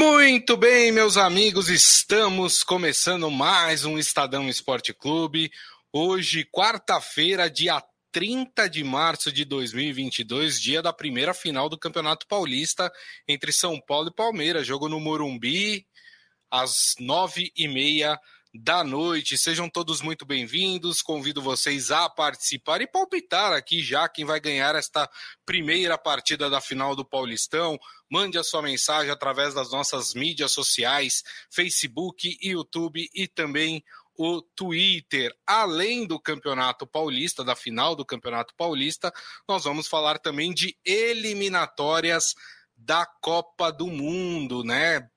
Muito bem, meus amigos, estamos começando mais um Estadão Esporte Clube. Hoje, quarta-feira, dia 30 de março de 2022, dia da primeira final do Campeonato Paulista entre São Paulo e Palmeiras. Jogo no Morumbi, às nove e meia da noite. Sejam todos muito bem-vindos. Convido vocês a participar e palpitar aqui já quem vai ganhar esta primeira partida da final do Paulistão. Mande a sua mensagem através das nossas mídias sociais, Facebook, YouTube e também o Twitter. Além do Campeonato Paulista, da final do Campeonato Paulista, nós vamos falar também de eliminatórias da Copa do Mundo, né?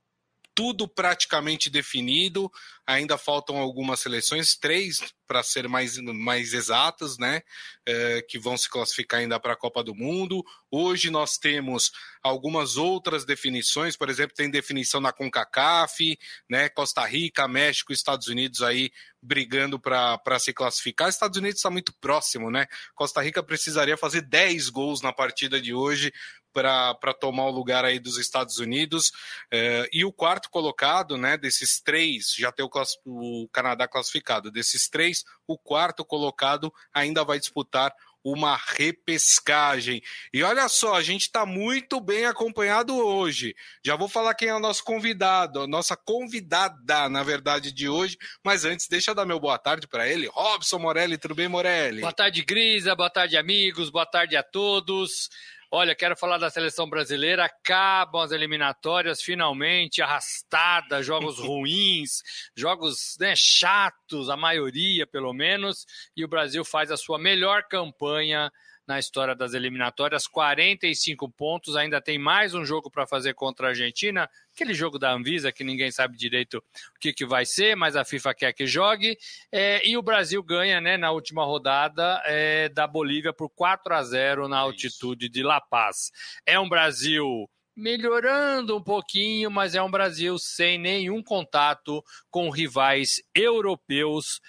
Tudo praticamente definido. Ainda faltam algumas seleções, três para ser mais, mais exatas, né? É, que vão se classificar ainda para a Copa do Mundo. Hoje nós temos algumas outras definições, por exemplo, tem definição na CONCACAF, né? Costa Rica, México, Estados Unidos aí brigando para se classificar. Estados Unidos está muito próximo, né? Costa Rica precisaria fazer 10 gols na partida de hoje para tomar o lugar aí dos Estados Unidos. É, e o quarto colocado, né, desses três, já tem o, o Canadá classificado, desses três, o quarto colocado ainda vai disputar uma repescagem. E olha só, a gente está muito bem acompanhado hoje. Já vou falar quem é o nosso convidado, a nossa convidada, na verdade, de hoje. Mas antes, deixa eu dar meu boa tarde para ele. Robson Morelli, tudo bem, Morelli? Boa tarde, Grisa. Boa tarde, amigos. Boa tarde a todos. Olha, quero falar da seleção brasileira. Acabam as eliminatórias, finalmente, arrastadas, jogos ruins, jogos né, chatos, a maioria pelo menos, e o Brasil faz a sua melhor campanha na história das eliminatórias, 45 pontos, ainda tem mais um jogo para fazer contra a Argentina, aquele jogo da Anvisa que ninguém sabe direito o que, que vai ser, mas a FIFA quer que jogue, é, e o Brasil ganha né, na última rodada é, da Bolívia por 4 a 0 na altitude de La Paz. É um Brasil melhorando um pouquinho, mas é um Brasil sem nenhum contato com rivais europeus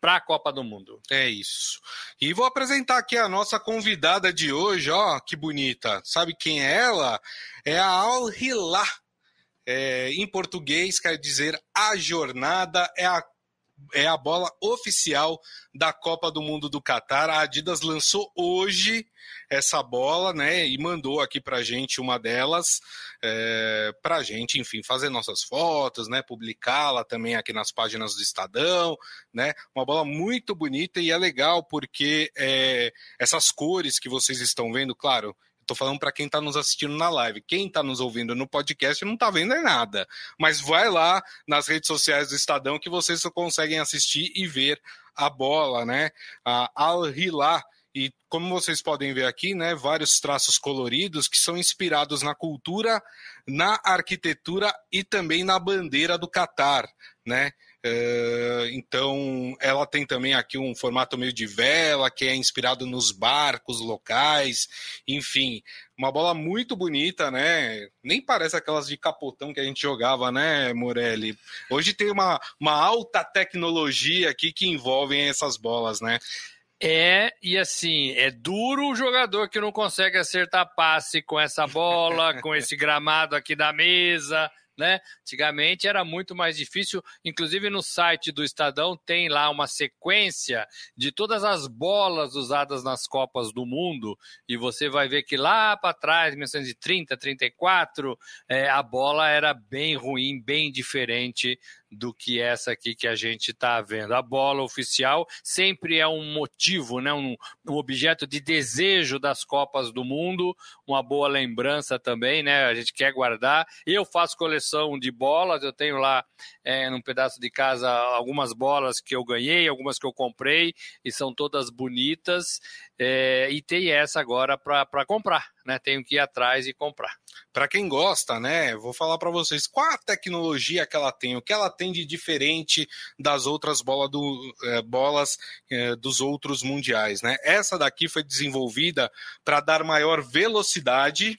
para a Copa do Mundo. É isso. E vou apresentar aqui a nossa convidada de hoje, ó, que bonita. Sabe quem é ela? É a Al Hilal. É, em português quer dizer a jornada, é a é a bola oficial da Copa do Mundo do Catar. A Adidas lançou hoje essa bola, né? E mandou aqui pra gente uma delas, é, pra gente, enfim, fazer nossas fotos, né? Publicá-la também aqui nas páginas do Estadão, né? Uma bola muito bonita e é legal porque é, essas cores que vocês estão vendo, claro, Tô falando para quem está nos assistindo na live. Quem está nos ouvindo no podcast não está vendo é nada. Mas vai lá nas redes sociais do Estadão que vocês conseguem assistir e ver a bola, né? A Al Hilal e como vocês podem ver aqui, né, vários traços coloridos que são inspirados na cultura, na arquitetura e também na bandeira do Catar, né? É, então, ela tem também aqui um formato meio de vela, que é inspirado nos barcos locais, enfim, uma bola muito bonita, né? Nem parece aquelas de capotão que a gente jogava, né, Morelli? Hoje tem uma, uma alta tecnologia aqui que envolvem essas bolas, né? É, e assim, é duro o jogador que não consegue acertar passe com essa bola, com esse gramado aqui da mesa, né? Antigamente era muito mais difícil, inclusive no site do Estadão tem lá uma sequência de todas as bolas usadas nas Copas do Mundo e você vai ver que lá para trás, 1930, 34, é, a bola era bem ruim, bem diferente do que essa aqui que a gente está vendo. A bola oficial sempre é um motivo, né? um, um objeto de desejo das Copas do Mundo, uma boa lembrança também, né? A gente quer guardar. Eu faço coleção de bolas, eu tenho lá é, num pedaço de casa algumas bolas que eu ganhei, algumas que eu comprei, e são todas bonitas. É, e tem essa agora para comprar, né? Tenho que ir atrás e comprar. Para quem gosta, né? Vou falar para vocês qual a tecnologia que ela tem, o que ela tem de diferente das outras bola do, é, bolas é, dos outros mundiais, né? Essa daqui foi desenvolvida para dar maior velocidade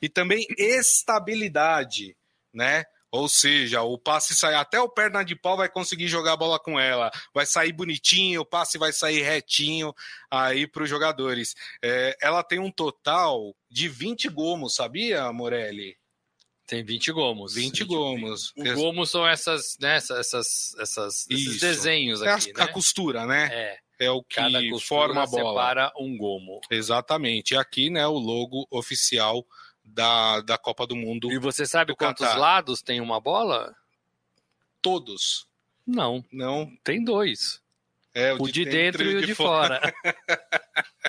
e também estabilidade, né? Ou seja, o passe sai até o perna de pau vai conseguir jogar a bola com ela. Vai sair bonitinho, o passe vai sair retinho aí para os jogadores. É, ela tem um total de 20 gomos, sabia, Morelli? Tem 20 gomos. 20 gomos. O gomo são essas, né, essas, essas, esses desenhos aqui, é a, né? a costura, né? É. É o que forma a bola. separa um gomo. Exatamente. E aqui, né, o logo oficial da, da Copa do Mundo. E você sabe quantos lados tem uma bola? Todos. Não. Não. Tem dois. É, o, de, de dentro, e o de fora.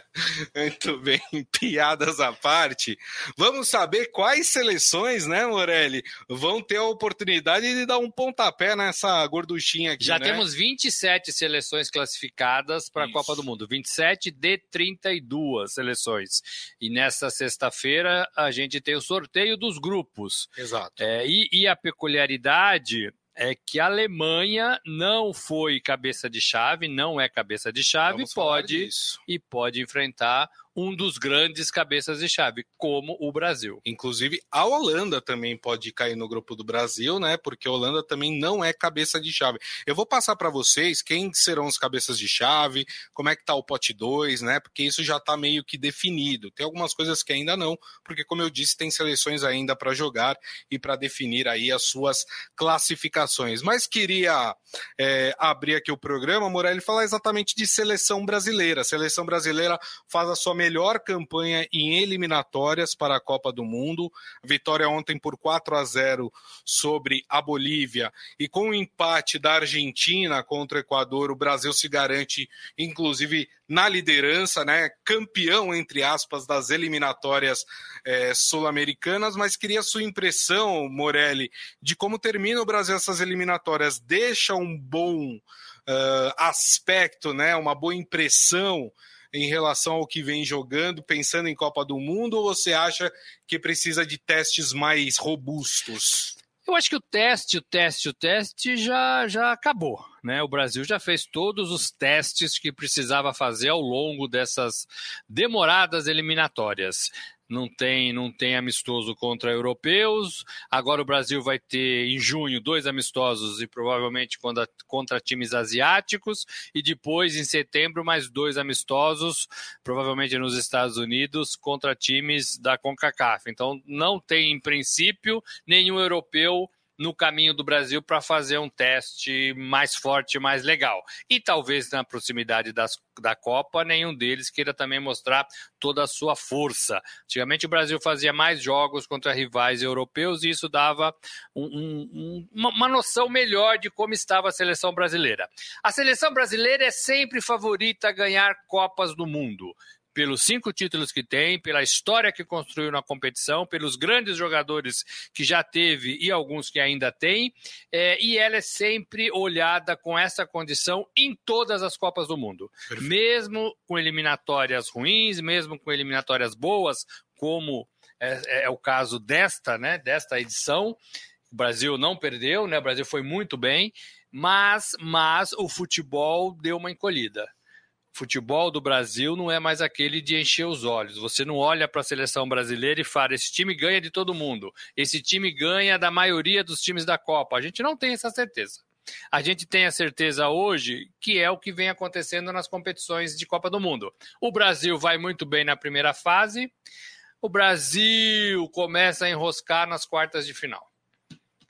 Muito bem, piadas à parte. Vamos saber quais seleções, né, Morelli, vão ter a oportunidade de dar um pontapé nessa gorduchinha aqui. Já né? temos 27 seleções classificadas para a Copa do Mundo, 27 de 32 seleções. E nessa sexta-feira a gente tem o sorteio dos grupos. Exato. É, e, e a peculiaridade é que a Alemanha não foi cabeça de chave, não é cabeça de chave, Vamos pode e pode enfrentar um dos grandes cabeças de chave, como o Brasil. Inclusive, a Holanda também pode cair no grupo do Brasil, né? Porque a Holanda também não é cabeça de chave. Eu vou passar para vocês quem serão os cabeças de chave, como é que tá o pote 2, né? Porque isso já tá meio que definido. Tem algumas coisas que ainda não, porque como eu disse, tem seleções ainda para jogar e para definir aí as suas classificações. Mas queria é, abrir aqui o programa, Morelli, falar exatamente de seleção brasileira. A seleção brasileira faz a sua melhor campanha em eliminatórias para a Copa do Mundo. Vitória ontem por 4 a 0 sobre a Bolívia e com o empate da Argentina contra o Equador, o Brasil se garante, inclusive, na liderança, né? Campeão, entre aspas, das eliminatórias é, sul-americanas. Mas queria sua impressão, Morelli, de como termina o Brasil essas eliminatórias. Deixa um bom uh, aspecto, né? Uma boa impressão em relação ao que vem jogando, pensando em Copa do Mundo, ou você acha que precisa de testes mais robustos? Eu acho que o teste, o teste, o teste já, já acabou. Né? O Brasil já fez todos os testes que precisava fazer ao longo dessas demoradas eliminatórias não tem, não tem amistoso contra europeus. Agora o Brasil vai ter em junho dois amistosos e provavelmente contra, contra times asiáticos e depois em setembro mais dois amistosos, provavelmente nos Estados Unidos contra times da CONCACAF. Então não tem em princípio nenhum europeu no caminho do Brasil para fazer um teste mais forte, mais legal. E talvez na proximidade das, da Copa, nenhum deles queira também mostrar toda a sua força. Antigamente o Brasil fazia mais jogos contra rivais europeus e isso dava um, um, uma, uma noção melhor de como estava a seleção brasileira. A seleção brasileira é sempre favorita a ganhar Copas do Mundo pelos cinco títulos que tem, pela história que construiu na competição, pelos grandes jogadores que já teve e alguns que ainda tem, é, e ela é sempre olhada com essa condição em todas as Copas do Mundo. Perfeito. Mesmo com eliminatórias ruins, mesmo com eliminatórias boas, como é, é o caso desta, né, desta edição, o Brasil não perdeu, né, o Brasil foi muito bem, mas, mas o futebol deu uma encolhida futebol do Brasil não é mais aquele de encher os olhos. Você não olha para a seleção brasileira e fala: esse time ganha de todo mundo, esse time ganha da maioria dos times da Copa. A gente não tem essa certeza. A gente tem a certeza hoje que é o que vem acontecendo nas competições de Copa do Mundo. O Brasil vai muito bem na primeira fase, o Brasil começa a enroscar nas quartas de final.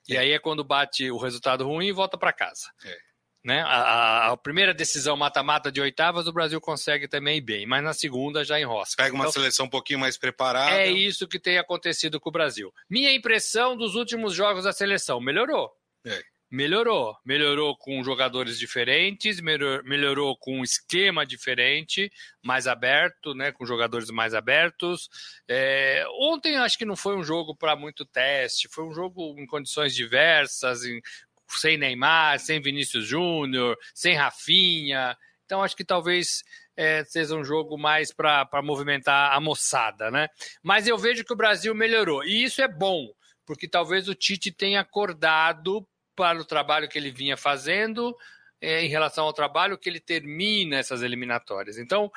E aí é quando bate o resultado ruim e volta para casa. É. Né? A, a, primeira decisão mata-mata de oitavas, o Brasil consegue também bem, mas na segunda já enrosca. Pega uma então, seleção um pouquinho mais preparada. É isso que tem acontecido com o Brasil. Minha impressão dos últimos jogos da seleção melhorou. É. Melhorou. Melhorou com jogadores diferentes, melhor, melhorou com um esquema diferente, mais aberto, né? Com jogadores mais abertos. É, ontem acho que não foi um jogo para muito teste, foi um jogo em condições diversas, em, sem Neymar, sem Vinícius Júnior, sem Rafinha. Então acho que talvez é, seja um jogo mais para movimentar a moçada, né? Mas eu vejo que o Brasil melhorou. E isso é bom, porque talvez o Tite tenha acordado para o trabalho que ele vinha fazendo é, em relação ao trabalho que ele termina essas eliminatórias. Então,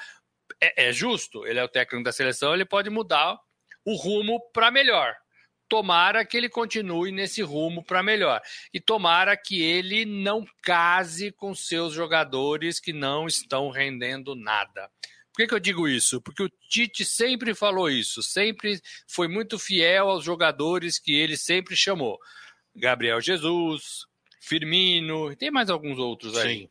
é, é justo, ele é o técnico da seleção, ele pode mudar o rumo para melhor tomara que ele continue nesse rumo para melhor. E tomara que ele não case com seus jogadores que não estão rendendo nada. Por que, que eu digo isso? Porque o Tite sempre falou isso, sempre foi muito fiel aos jogadores que ele sempre chamou. Gabriel Jesus, Firmino, tem mais alguns outros aí. Sim.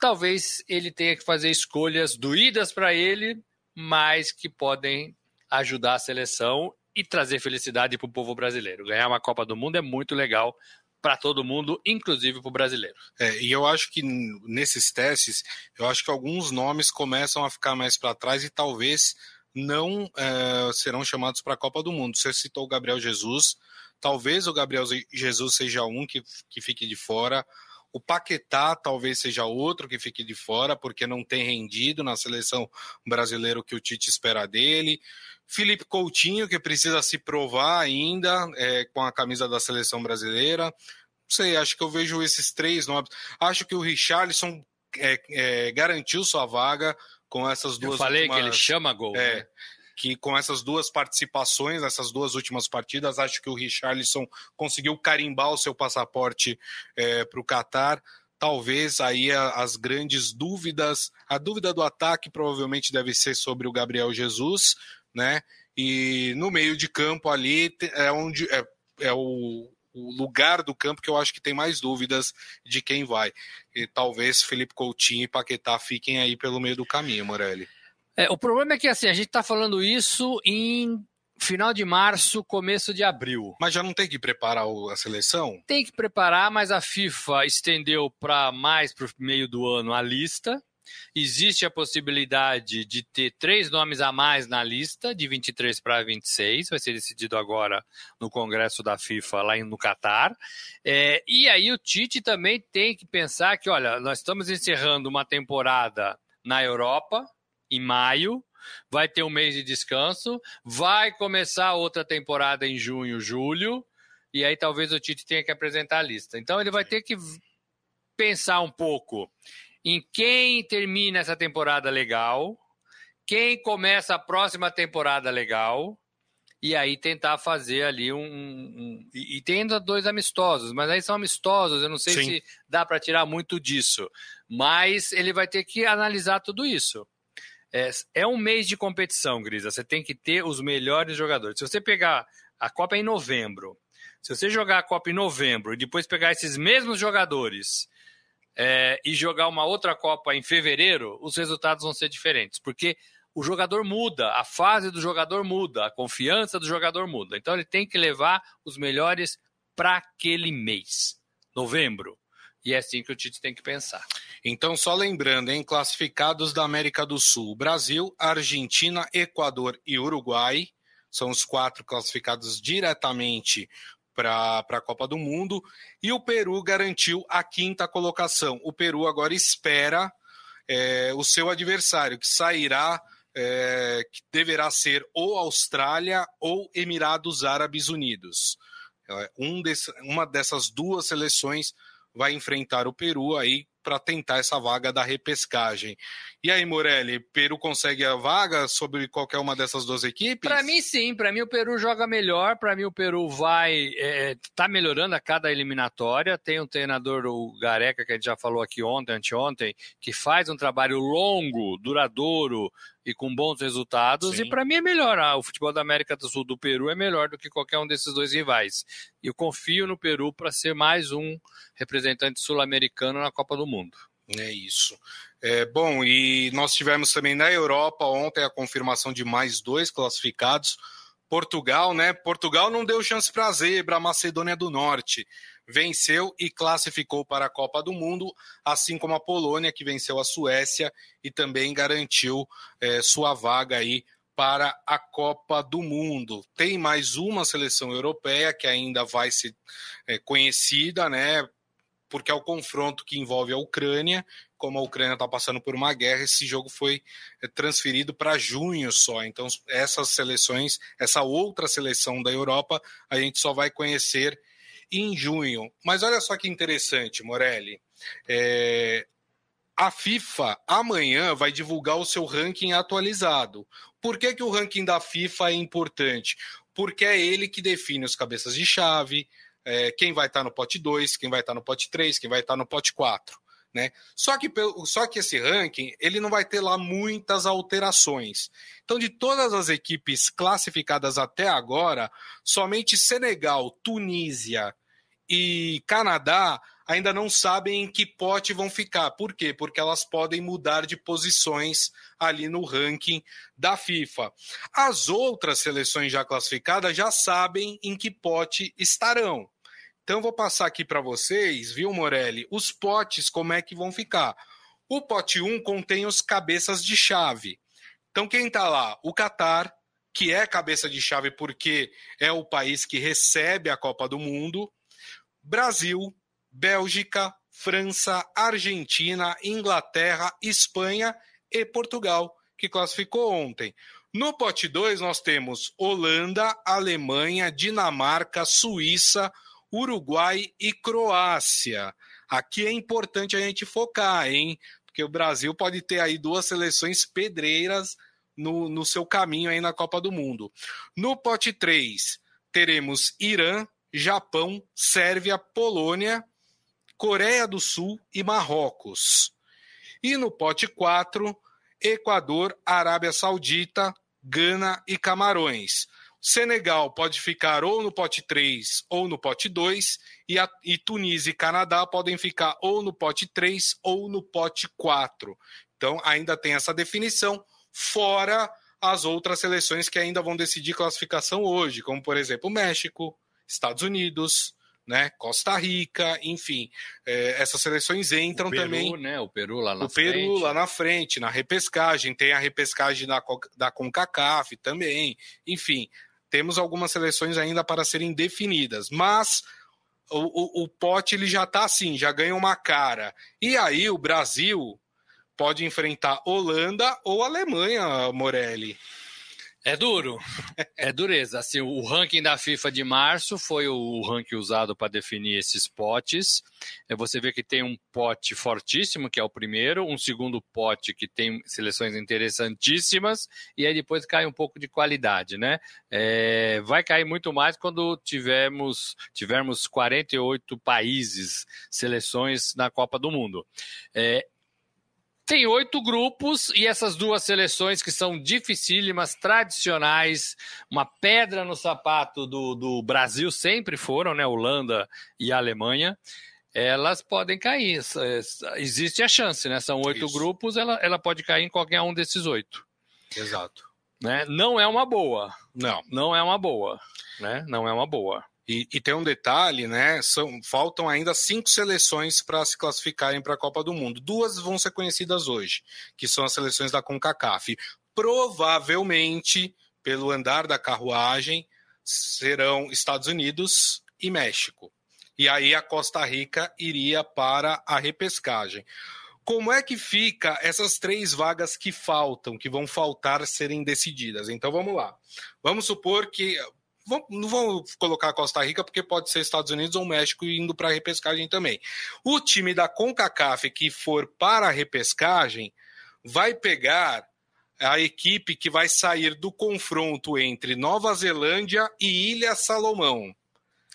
Talvez ele tenha que fazer escolhas doídas para ele, mas que podem ajudar a seleção e trazer felicidade para o povo brasileiro. Ganhar uma Copa do Mundo é muito legal para todo mundo, inclusive para o brasileiro. É, e eu acho que nesses testes, eu acho que alguns nomes começam a ficar mais para trás e talvez não é, serão chamados para a Copa do Mundo. Você citou o Gabriel Jesus, talvez o Gabriel Jesus seja um que, que fique de fora. O Paquetá talvez seja outro que fique de fora, porque não tem rendido na seleção brasileira o que o Tite espera dele. Felipe Coutinho, que precisa se provar ainda é, com a camisa da seleção brasileira. Não sei, acho que eu vejo esses três nomes. Acho que o Richarlison é, é, garantiu sua vaga com essas duas. Eu falei últimas, que ele chama gol. É, né? Que com essas duas participações, essas duas últimas partidas, acho que o Richarlison conseguiu carimbar o seu passaporte é, para o Catar talvez aí as grandes dúvidas. A dúvida do ataque provavelmente deve ser sobre o Gabriel Jesus, né? E no meio de campo ali é onde é, é o, o lugar do campo que eu acho que tem mais dúvidas de quem vai. E talvez Felipe Coutinho e Paquetá fiquem aí pelo meio do caminho, Morelli. É, o problema é que assim, a gente está falando isso em final de março, começo de abril. Mas já não tem que preparar a seleção? Tem que preparar, mas a FIFA estendeu para mais para o meio do ano a lista. Existe a possibilidade de ter três nomes a mais na lista, de 23 para 26, vai ser decidido agora no Congresso da FIFA lá no Catar. É, e aí o Tite também tem que pensar que, olha, nós estamos encerrando uma temporada na Europa, em maio, vai ter um mês de descanso, vai começar outra temporada em junho, julho, e aí talvez o Tite tenha que apresentar a lista. Então ele vai ter que pensar um pouco em quem termina essa temporada legal, quem começa a próxima temporada legal, e aí tentar fazer ali um. um e, e tem ainda dois amistosos, mas aí são amistosos, eu não sei Sim. se dá para tirar muito disso. Mas ele vai ter que analisar tudo isso. É, é um mês de competição, Grisa. Você tem que ter os melhores jogadores. Se você pegar a Copa em novembro, se você jogar a Copa em novembro e depois pegar esses mesmos jogadores é, e jogar uma outra Copa em fevereiro, os resultados vão ser diferentes, porque o jogador muda, a fase do jogador muda, a confiança do jogador muda. Então ele tem que levar os melhores para aquele mês, novembro. E é assim que o Tite tem que pensar. Então, só lembrando, em classificados da América do Sul, Brasil, Argentina, Equador e Uruguai são os quatro classificados diretamente para a Copa do Mundo e o Peru garantiu a quinta colocação. O Peru agora espera é, o seu adversário, que sairá, é, que deverá ser ou Austrália ou Emirados Árabes Unidos. É, um desse, uma dessas duas seleções vai enfrentar o Peru aí para tentar essa vaga da repescagem. E aí, Morelli, Peru consegue a vaga sobre qualquer uma dessas duas equipes? Para mim, sim. Para mim, o Peru joga melhor. Para mim, o Peru vai é, tá melhorando a cada eliminatória. Tem um treinador, o Gareca, que a gente já falou aqui ontem, anteontem, que faz um trabalho longo, duradouro e com bons resultados. Sim. E para mim é melhor. Ah, o futebol da América do Sul do Peru é melhor do que qualquer um desses dois rivais. E eu confio no Peru para ser mais um representante sul-americano na Copa do Mundo. É isso. É, bom, e nós tivemos também na Europa ontem a confirmação de mais dois classificados. Portugal, né? Portugal não deu chance para a zebra, a Macedônia do Norte venceu e classificou para a Copa do Mundo, assim como a Polônia, que venceu a Suécia e também garantiu é, sua vaga aí para a Copa do Mundo. Tem mais uma seleção europeia que ainda vai ser é, conhecida, né? Porque é o confronto que envolve a Ucrânia. Como a Ucrânia está passando por uma guerra, esse jogo foi é, transferido para junho só. Então, essas seleções, essa outra seleção da Europa, a gente só vai conhecer em junho. Mas olha só que interessante, Morelli. É, a FIFA amanhã vai divulgar o seu ranking atualizado. Por que, que o ranking da FIFA é importante? Porque é ele que define os cabeças de chave, é, quem vai estar no pote 2, quem vai estar no pote 3, quem vai estar no pote 4. Né? Só, que, só que esse ranking ele não vai ter lá muitas alterações. Então, de todas as equipes classificadas até agora, somente Senegal, Tunísia e Canadá ainda não sabem em que pote vão ficar. Por quê? Porque elas podem mudar de posições ali no ranking da FIFA. As outras seleções já classificadas já sabem em que pote estarão. Então, vou passar aqui para vocês, viu, Morelli, os potes, como é que vão ficar. O pote 1 contém os cabeças de chave. Então, quem está lá? O Catar, que é cabeça de chave porque é o país que recebe a Copa do Mundo. Brasil, Bélgica, França, Argentina, Inglaterra, Espanha e Portugal, que classificou ontem. No pote 2, nós temos Holanda, Alemanha, Dinamarca, Suíça, Uruguai e Croácia. Aqui é importante a gente focar, hein? Porque o Brasil pode ter aí duas seleções pedreiras no, no seu caminho aí na Copa do Mundo. No pote 3, teremos Irã, Japão, Sérvia, Polônia, Coreia do Sul e Marrocos. E no pote 4, Equador, Arábia Saudita, Gana e Camarões. Senegal pode ficar ou no pote 3 ou no pote 2, e, a, e Tunísia e Canadá podem ficar ou no pote 3 ou no pote 4. Então ainda tem essa definição, fora as outras seleções que ainda vão decidir classificação hoje, como por exemplo México, Estados Unidos, né? Costa Rica, enfim, é, essas seleções entram o Peru, também. Né? O Peru lá na o frente. Peru lá na frente, na repescagem, tem a repescagem da, da CONCACAF também, enfim, temos algumas seleções ainda para serem definidas, mas o, o, o pote ele já está assim, já ganha uma cara. E aí o Brasil pode enfrentar Holanda ou Alemanha, Morelli. É duro, é dureza. Assim, o ranking da FIFA de março foi o ranking usado para definir esses potes. É, você vê que tem um pote fortíssimo, que é o primeiro, um segundo pote que tem seleções interessantíssimas, e aí depois cai um pouco de qualidade, né? É, vai cair muito mais quando tivermos, tivermos 48 países, seleções na Copa do Mundo. É, tem oito grupos e essas duas seleções que são dificílimas, tradicionais, uma pedra no sapato do, do Brasil sempre foram, né? Holanda e Alemanha. Elas podem cair. Existe a chance, né? São oito Isso. grupos, ela, ela pode cair em qualquer um desses oito. Exato. Né? Não é uma boa. Não. Não é uma boa. Né? Não é uma boa. E, e, tem um detalhe, né? São, faltam ainda cinco seleções para se classificarem para a Copa do Mundo. Duas vão ser conhecidas hoje, que são as seleções da CONCACAF. Provavelmente, pelo andar da carruagem, serão Estados Unidos e México. E aí a Costa Rica iria para a repescagem. Como é que fica essas três vagas que faltam, que vão faltar serem decididas? Então vamos lá. Vamos supor que não vou colocar Costa Rica porque pode ser Estados Unidos ou México indo para a repescagem também. O time da CONCACAF que for para a repescagem vai pegar a equipe que vai sair do confronto entre Nova Zelândia e Ilha Salomão.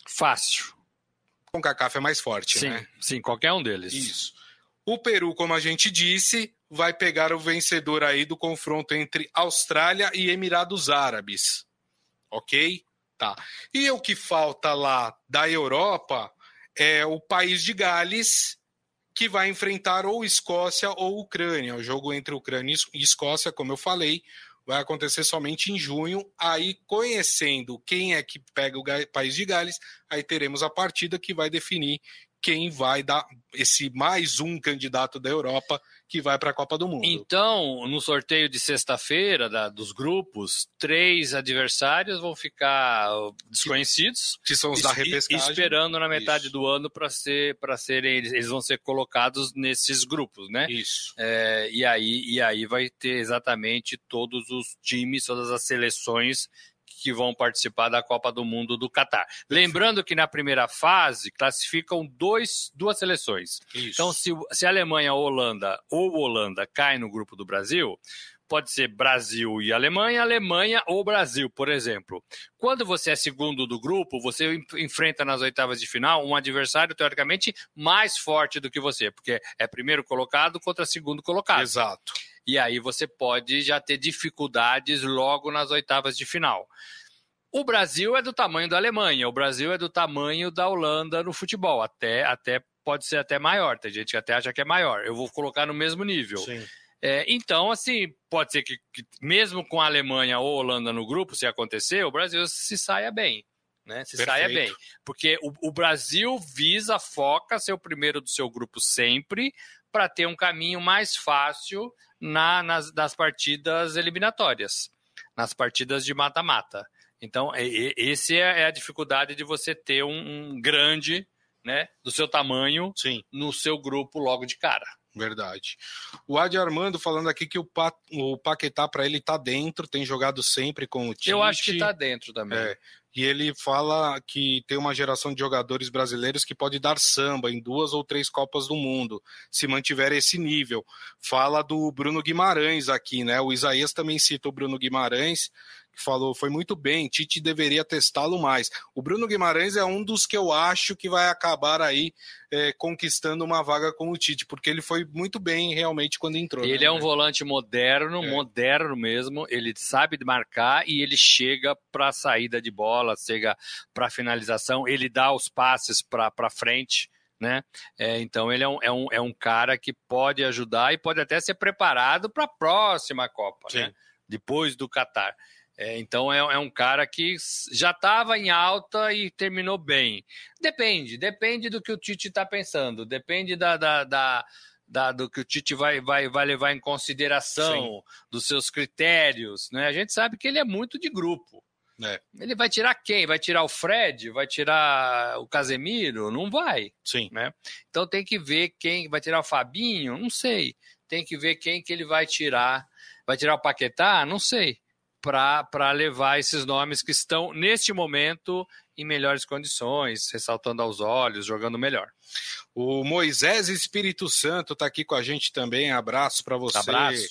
Fácil. CONCACAF é mais forte, sim, né? Sim, qualquer um deles. Isso. O Peru, como a gente disse, vai pegar o vencedor aí do confronto entre Austrália e Emirados Árabes. Ok? Tá. E o que falta lá da Europa é o país de Gales, que vai enfrentar ou Escócia ou Ucrânia. O jogo entre Ucrânia e Escócia, como eu falei, vai acontecer somente em junho. Aí, conhecendo quem é que pega o país de Gales, aí teremos a partida que vai definir quem vai dar esse mais um candidato da Europa que vai para a Copa do Mundo. Então, no sorteio de sexta-feira dos grupos, três adversários vão ficar desconhecidos, que, que são os da repescagem, esperando na metade Isso. do ano para ser para serem eles vão ser colocados nesses grupos, né? Isso. É, e aí e aí vai ter exatamente todos os times, todas as seleções que vão participar da Copa do Mundo do Catar. Lembrando que na primeira fase classificam dois, duas seleções. Isso. Então, se, se a Alemanha ou Holanda ou Holanda cai no grupo do Brasil, pode ser Brasil e Alemanha, Alemanha ou Brasil, por exemplo. Quando você é segundo do grupo, você enfrenta nas oitavas de final um adversário teoricamente mais forte do que você, porque é primeiro colocado contra segundo colocado. Exato. E aí você pode já ter dificuldades logo nas oitavas de final. O Brasil é do tamanho da Alemanha, o Brasil é do tamanho da Holanda no futebol, até, até pode ser até maior. Tem gente que até acha que é maior. Eu vou colocar no mesmo nível. Sim. É, então, assim, pode ser que, que, mesmo com a Alemanha ou Holanda no grupo, se acontecer, o Brasil se saia bem. Né? Se Perfeito. saia bem. Porque o, o Brasil visa, foca ser o primeiro do seu grupo sempre, para ter um caminho mais fácil na, nas, nas partidas eliminatórias, nas partidas de mata-mata. Então, esse é, é a dificuldade de você ter um, um grande, né, do seu tamanho, Sim. no seu grupo logo de cara. Verdade. O Adi Armando falando aqui que o, pa, o Paquetá para ele tá dentro, tem jogado sempre com o Tite. Eu acho que tá dentro também. É, e ele fala que tem uma geração de jogadores brasileiros que pode dar samba em duas ou três Copas do Mundo, se mantiver esse nível. Fala do Bruno Guimarães aqui, né? O Isaías também cita o Bruno Guimarães, que falou foi muito bem, Tite deveria testá-lo mais. O Bruno Guimarães é um dos que eu acho que vai acabar aí é, conquistando uma vaga com o Tite, porque ele foi muito bem realmente quando entrou. Ele né? é um volante moderno, é. moderno mesmo, ele sabe marcar e ele chega para a saída de bola, chega para a finalização, ele dá os passes para frente. Né? É, então ele é um, é, um, é um cara que pode ajudar e pode até ser preparado para a próxima Copa, né? depois do Catar. É, então é, é, um cara que já estava em alta e terminou bem. Depende, depende do que o Tite está pensando, depende da, da, da, da, do que o Tite vai, vai, vai levar em consideração, Sim. dos seus critérios. Né? A gente sabe que ele é muito de grupo. É. Ele vai tirar quem? Vai tirar o Fred? Vai tirar o Casemiro? Não vai. Sim. Né? Então tem que ver quem vai tirar o Fabinho? Não sei. Tem que ver quem que ele vai tirar. Vai tirar o Paquetá? Não sei para levar esses nomes que estão, neste momento, em melhores condições, ressaltando aos olhos, jogando melhor. O Moisés Espírito Santo está aqui com a gente também. Abraço para você. Abraço.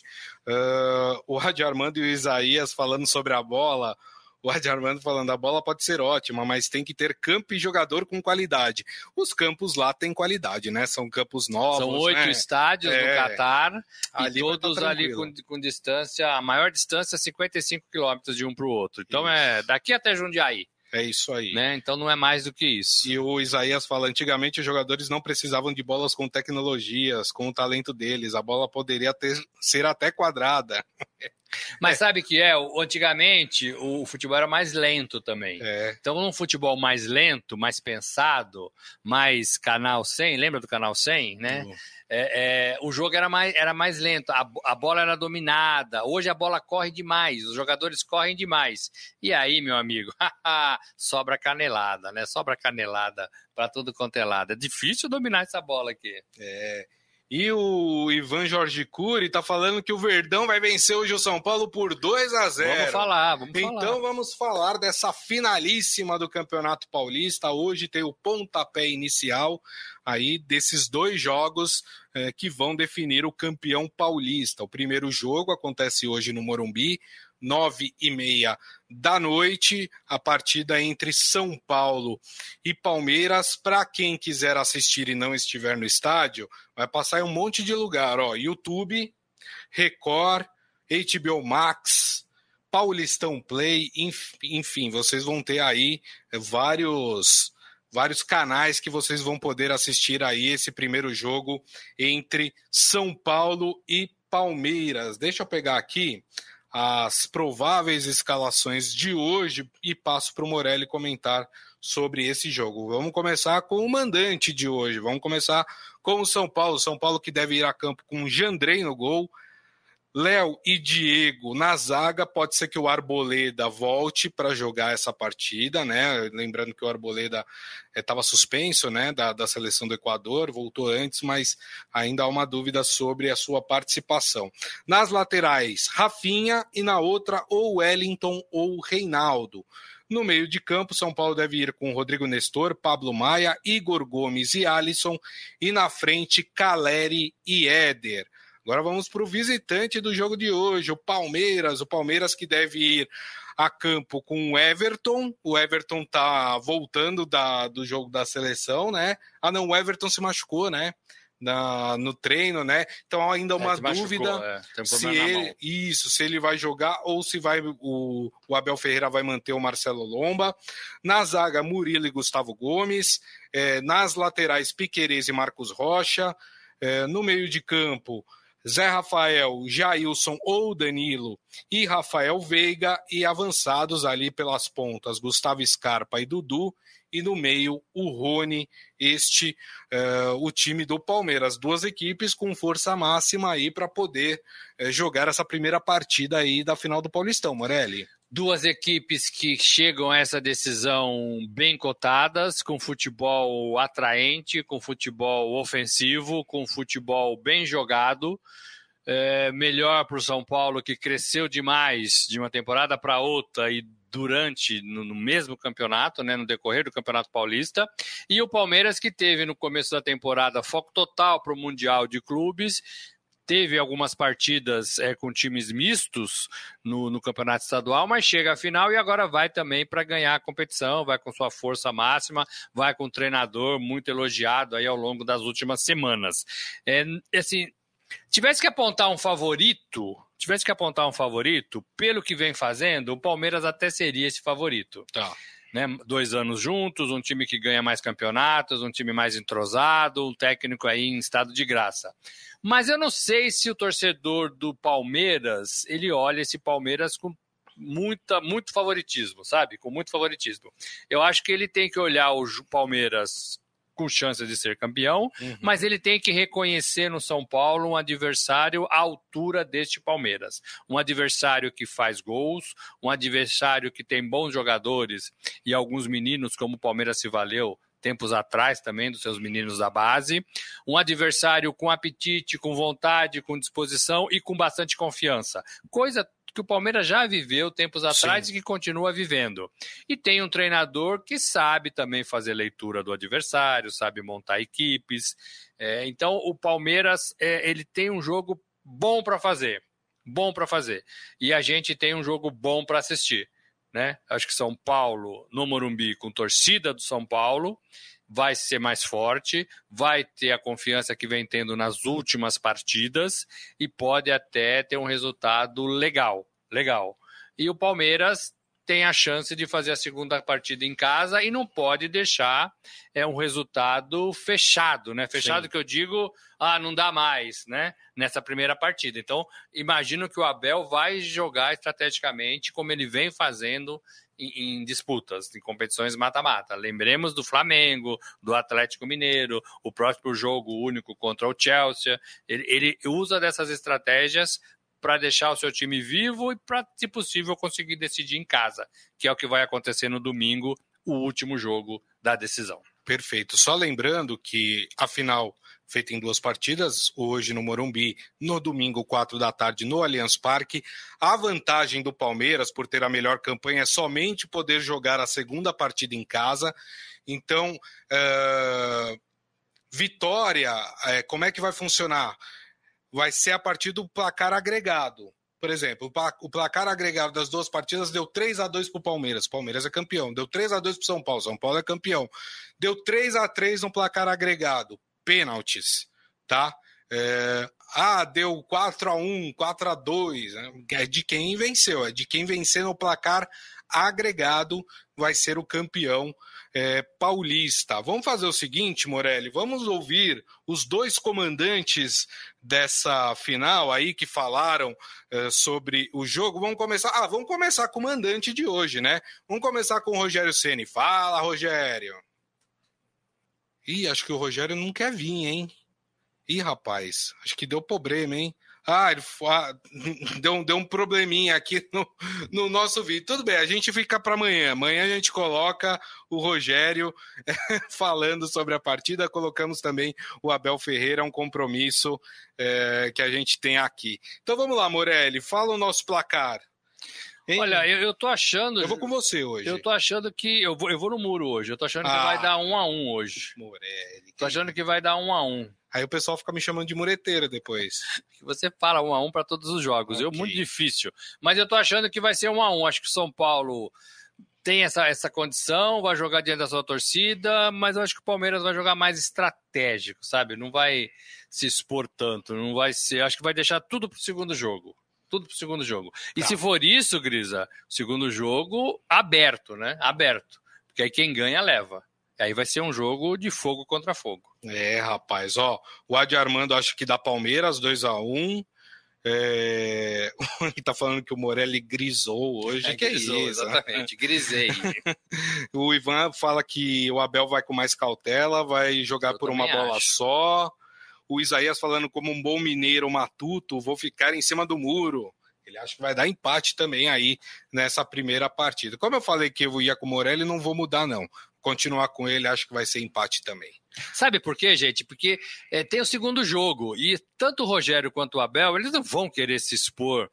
Uh, o Rádio Armando e o Isaías falando sobre a bola o Adi Armando falando, a bola pode ser ótima, mas tem que ter campo e jogador com qualidade. Os campos lá têm qualidade, né? São campos novos. São oito né? estádios é. no Catar, ali e todos tá ali com, com, distância, a maior distância 55 quilômetros de um para o outro. Então isso. é daqui até Jundiaí. É isso aí. Né? Então não é mais do que isso. E o Isaías fala: antigamente os jogadores não precisavam de bolas com tecnologias, com o talento deles. A bola poderia ter, ser até quadrada. Mas é. sabe que é? Antigamente o futebol era mais lento também. É. Então, num futebol mais lento, mais pensado, mais canal 100, lembra do canal 100, né? Uhum. É, é, o jogo era mais, era mais lento, a, a, bola era dominada. Hoje a bola corre demais, os jogadores correm demais. E aí, meu amigo, sobra canelada, né? Sobra canelada para tudo quanto é lado. É difícil dominar essa bola aqui. É. E o Ivan Jorge Cury tá falando que o Verdão vai vencer hoje o São Paulo por 2 a 0. Vamos falar, vamos então falar. vamos falar dessa finalíssima do Campeonato Paulista. Hoje tem o pontapé inicial aí desses dois jogos eh, que vão definir o campeão paulista. O primeiro jogo acontece hoje no Morumbi, nove e meia da noite, a partida entre São Paulo e Palmeiras. Para quem quiser assistir e não estiver no estádio, vai passar em um monte de lugar, ó, YouTube, Record, HBO Max, Paulistão Play, enfim, vocês vão ter aí vários vários canais que vocês vão poder assistir aí esse primeiro jogo entre São Paulo e Palmeiras. Deixa eu pegar aqui as prováveis escalações de hoje e passo para o Morelli comentar sobre esse jogo. Vamos começar com o mandante de hoje. Vamos começar com o São Paulo. São Paulo que deve ir a campo com Jandrei no gol, Léo e Diego na zaga, pode ser que o Arboleda volte para jogar essa partida, né? Lembrando que o Arboleda estava eh, é, suspenso, né, da, da seleção do Equador, voltou antes, mas ainda há uma dúvida sobre a sua participação. Nas laterais, Rafinha e na outra ou Wellington ou Reinaldo. No meio de campo, São Paulo deve ir com Rodrigo Nestor, Pablo Maia, Igor Gomes e Alisson, e na frente, Caleri e Éder. Agora vamos para o visitante do jogo de hoje, o Palmeiras. O Palmeiras que deve ir a campo com o Everton. O Everton tá voltando da, do jogo da seleção, né? Ah, não, o Everton se machucou, né? Na, no treino, né? Então ainda é, uma é, dúvida machucou, é. se ele, isso, se ele vai jogar ou se vai o, o, Abel Ferreira vai manter o Marcelo Lomba. Na zaga, Murilo e Gustavo Gomes. É, nas laterais, Piquerez e Marcos Rocha. É, no meio de campo, Zé Rafael, Jailson ou Danilo e Rafael Veiga, e avançados ali pelas pontas, Gustavo Scarpa e Dudu, e no meio o Rony, este uh, o time do Palmeiras. Duas equipes com força máxima aí para poder uh, jogar essa primeira partida aí da final do Paulistão, Morelli duas equipes que chegam a essa decisão bem cotadas, com futebol atraente, com futebol ofensivo, com futebol bem jogado. É, melhor para o São Paulo, que cresceu demais de uma temporada para outra e durante, no, no, mesmo campeonato, né, no decorrer do Campeonato Paulista, e o Palmeiras, que teve no começo da temporada foco total para o Mundial de Clubes, teve algumas partidas é, com times mistos no, no, campeonato estadual, mas chega à final e agora vai também para ganhar a competição, vai com sua força máxima, vai com um treinador muito elogiado aí ao longo das últimas semanas. É, assim, tivesse que apontar um favorito, tivesse que apontar um favorito, pelo que vem fazendo, o Palmeiras até seria esse favorito. Tá né, dois anos juntos, um time que ganha mais campeonatos, um time mais entrosado, um técnico aí em estado de graça. Mas eu não sei se o torcedor do Palmeiras, ele olha esse Palmeiras com muita, muito favoritismo, sabe? Com muito favoritismo. Eu acho que ele tem que olhar o Palmeiras com chances de ser campeão, uhum. mas ele tem que reconhecer no São Paulo um adversário à altura deste Palmeiras. Um adversário que faz gols, um adversário que tem bons jogadores e alguns meninos, como o Palmeiras se valeu tempos atrás também, dos seus meninos da base. Um adversário com apetite, com vontade, com disposição e com bastante confiança. Coisa que o Palmeiras já viveu tempos atrás Sim. e que continua vivendo. E tem um treinador que sabe também fazer leitura do adversário, sabe montar equipes. É, então, o Palmeiras é, ele tem um jogo bom para fazer, bom para fazer. E a gente tem um jogo bom para assistir. Né? Acho que São Paulo no Morumbi com torcida do São Paulo vai ser mais forte, vai ter a confiança que vem tendo nas últimas partidas e pode até ter um resultado legal, legal. E o Palmeiras tem a chance de fazer a segunda partida em casa e não pode deixar é um resultado fechado, né? Fechado Sim. que eu digo, ah, não dá mais, né? Nessa primeira partida. Então, imagino que o Abel vai jogar estrategicamente como ele vem fazendo em, em disputas, em competições mata-mata. Lembremos do Flamengo, do Atlético Mineiro, o próximo jogo único contra o Chelsea. Ele, ele usa dessas estratégias para deixar o seu time vivo e para, se possível, conseguir decidir em casa, que é o que vai acontecer no domingo, o último jogo da decisão. Perfeito. Só lembrando que a final feita em duas partidas, hoje no Morumbi, no domingo, quatro da tarde, no Allianz Parque. A vantagem do Palmeiras, por ter a melhor campanha, é somente poder jogar a segunda partida em casa. Então, uh, vitória, uh, como é que vai funcionar? vai ser a partir do placar agregado. Por exemplo, o placar agregado das duas partidas deu 3 a 2 para o Palmeiras. Palmeiras é campeão. Deu 3 a 2 para o São Paulo. São Paulo é campeão. Deu 3 a 3 no placar agregado. Pênaltis, tá? É... Ah, deu 4 a 1 4 a 2 né? É de quem venceu. É de quem vencer no placar agregado vai ser o campeão é, paulista. Vamos fazer o seguinte, Morelli, vamos ouvir os dois comandantes dessa final aí que falaram é, sobre o jogo. Vamos começar. Ah, vamos começar com o mandante de hoje, né? Vamos começar com o Rogério Ceni. Fala, Rogério. Ih, acho que o Rogério não quer vir, hein? Ih, rapaz, acho que deu problema, hein? Ah, ele ah, deu, deu um probleminha aqui no, no nosso vídeo. Tudo bem, a gente fica para amanhã. Amanhã a gente coloca o Rogério falando sobre a partida. Colocamos também o Abel Ferreira, um compromisso é, que a gente tem aqui. Então vamos lá, Morelli, fala o nosso placar. Hein? Olha, eu, eu tô achando. Eu vou com você hoje. Eu tô achando que. Eu vou, eu vou no muro hoje. Eu tô achando ah, que vai dar um a um hoje. Morelli. Tô achando que vai dar um a um. Aí o pessoal fica me chamando de mureteira depois. Você fala um a um para todos os jogos. Okay. Eu muito difícil. Mas eu tô achando que vai ser um a um. Acho que o São Paulo tem essa, essa condição, vai jogar diante da sua torcida, mas eu acho que o Palmeiras vai jogar mais estratégico, sabe? Não vai se expor tanto, não vai ser. Acho que vai deixar tudo pro segundo jogo. Tudo pro segundo jogo. E tá. se for isso, Grisa, segundo jogo aberto, né? Aberto. Porque aí quem ganha leva. Aí vai ser um jogo de fogo contra fogo. É, rapaz, ó, o Adi Armando acho que dá Palmeiras 2 a 1 um. É... Ele tá falando que o Morelli grisou hoje. É, que grisou, é isso, né? exatamente, né? grisei. o Ivan fala que o Abel vai com mais cautela, vai jogar Eu por uma bola acho. só. O Isaías falando como um bom mineiro matuto, vou ficar em cima do muro. Ele acha que vai dar empate também aí nessa primeira partida. Como eu falei que eu ia com o Morelli, não vou mudar, não. Continuar com ele, acho que vai ser empate também. Sabe por quê, gente? Porque é, tem o segundo jogo e tanto o Rogério quanto o Abel, eles não vão querer se expor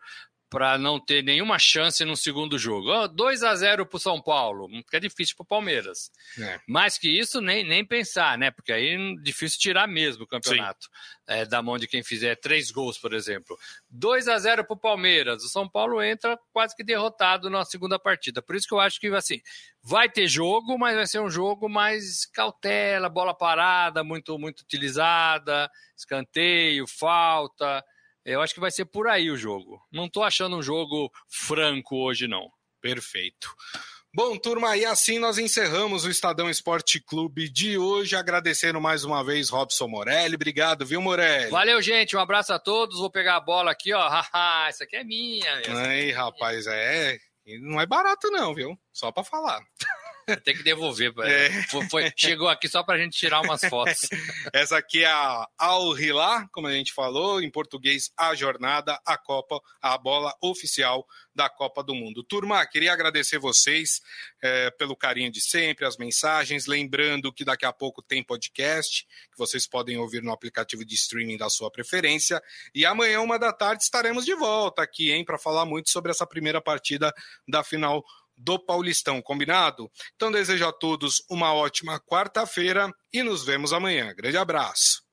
para não ter nenhuma chance no segundo jogo. Oh, 2 a 0 para o São Paulo, fica difícil para o Palmeiras. É. Mais que isso, nem, nem pensar, né? Porque aí é difícil tirar mesmo o campeonato é, da mão de quem fizer três gols, por exemplo. 2 a 0 para o Palmeiras, o São Paulo entra quase que derrotado na segunda partida. Por isso que eu acho que assim vai ter jogo, mas vai ser um jogo mais cautela, bola parada, muito muito utilizada, escanteio, falta. Eu acho que vai ser por aí o jogo. Não estou achando um jogo franco hoje, não. Perfeito. Bom, turma, e assim nós encerramos o Estadão Esporte Clube de hoje, agradecendo mais uma vez Robson Morelli. Obrigado, viu, Morelli? Valeu, gente. Um abraço a todos. Vou pegar a bola aqui, ó. essa aqui é minha. Aí, rapaz, é. Não é barato, não, viu? Só para falar. Tem que devolver. É. Foi, foi, chegou aqui só para a gente tirar umas fotos. Essa aqui é a Al Hilal, como a gente falou, em português, a jornada, a Copa, a bola oficial da Copa do Mundo. Turma, queria agradecer vocês é, pelo carinho de sempre, as mensagens. Lembrando que daqui a pouco tem podcast, que vocês podem ouvir no aplicativo de streaming da sua preferência. E amanhã, uma da tarde, estaremos de volta aqui, hein, para falar muito sobre essa primeira partida da final do Paulistão, combinado? Então desejo a todos uma ótima quarta-feira e nos vemos amanhã. Grande abraço.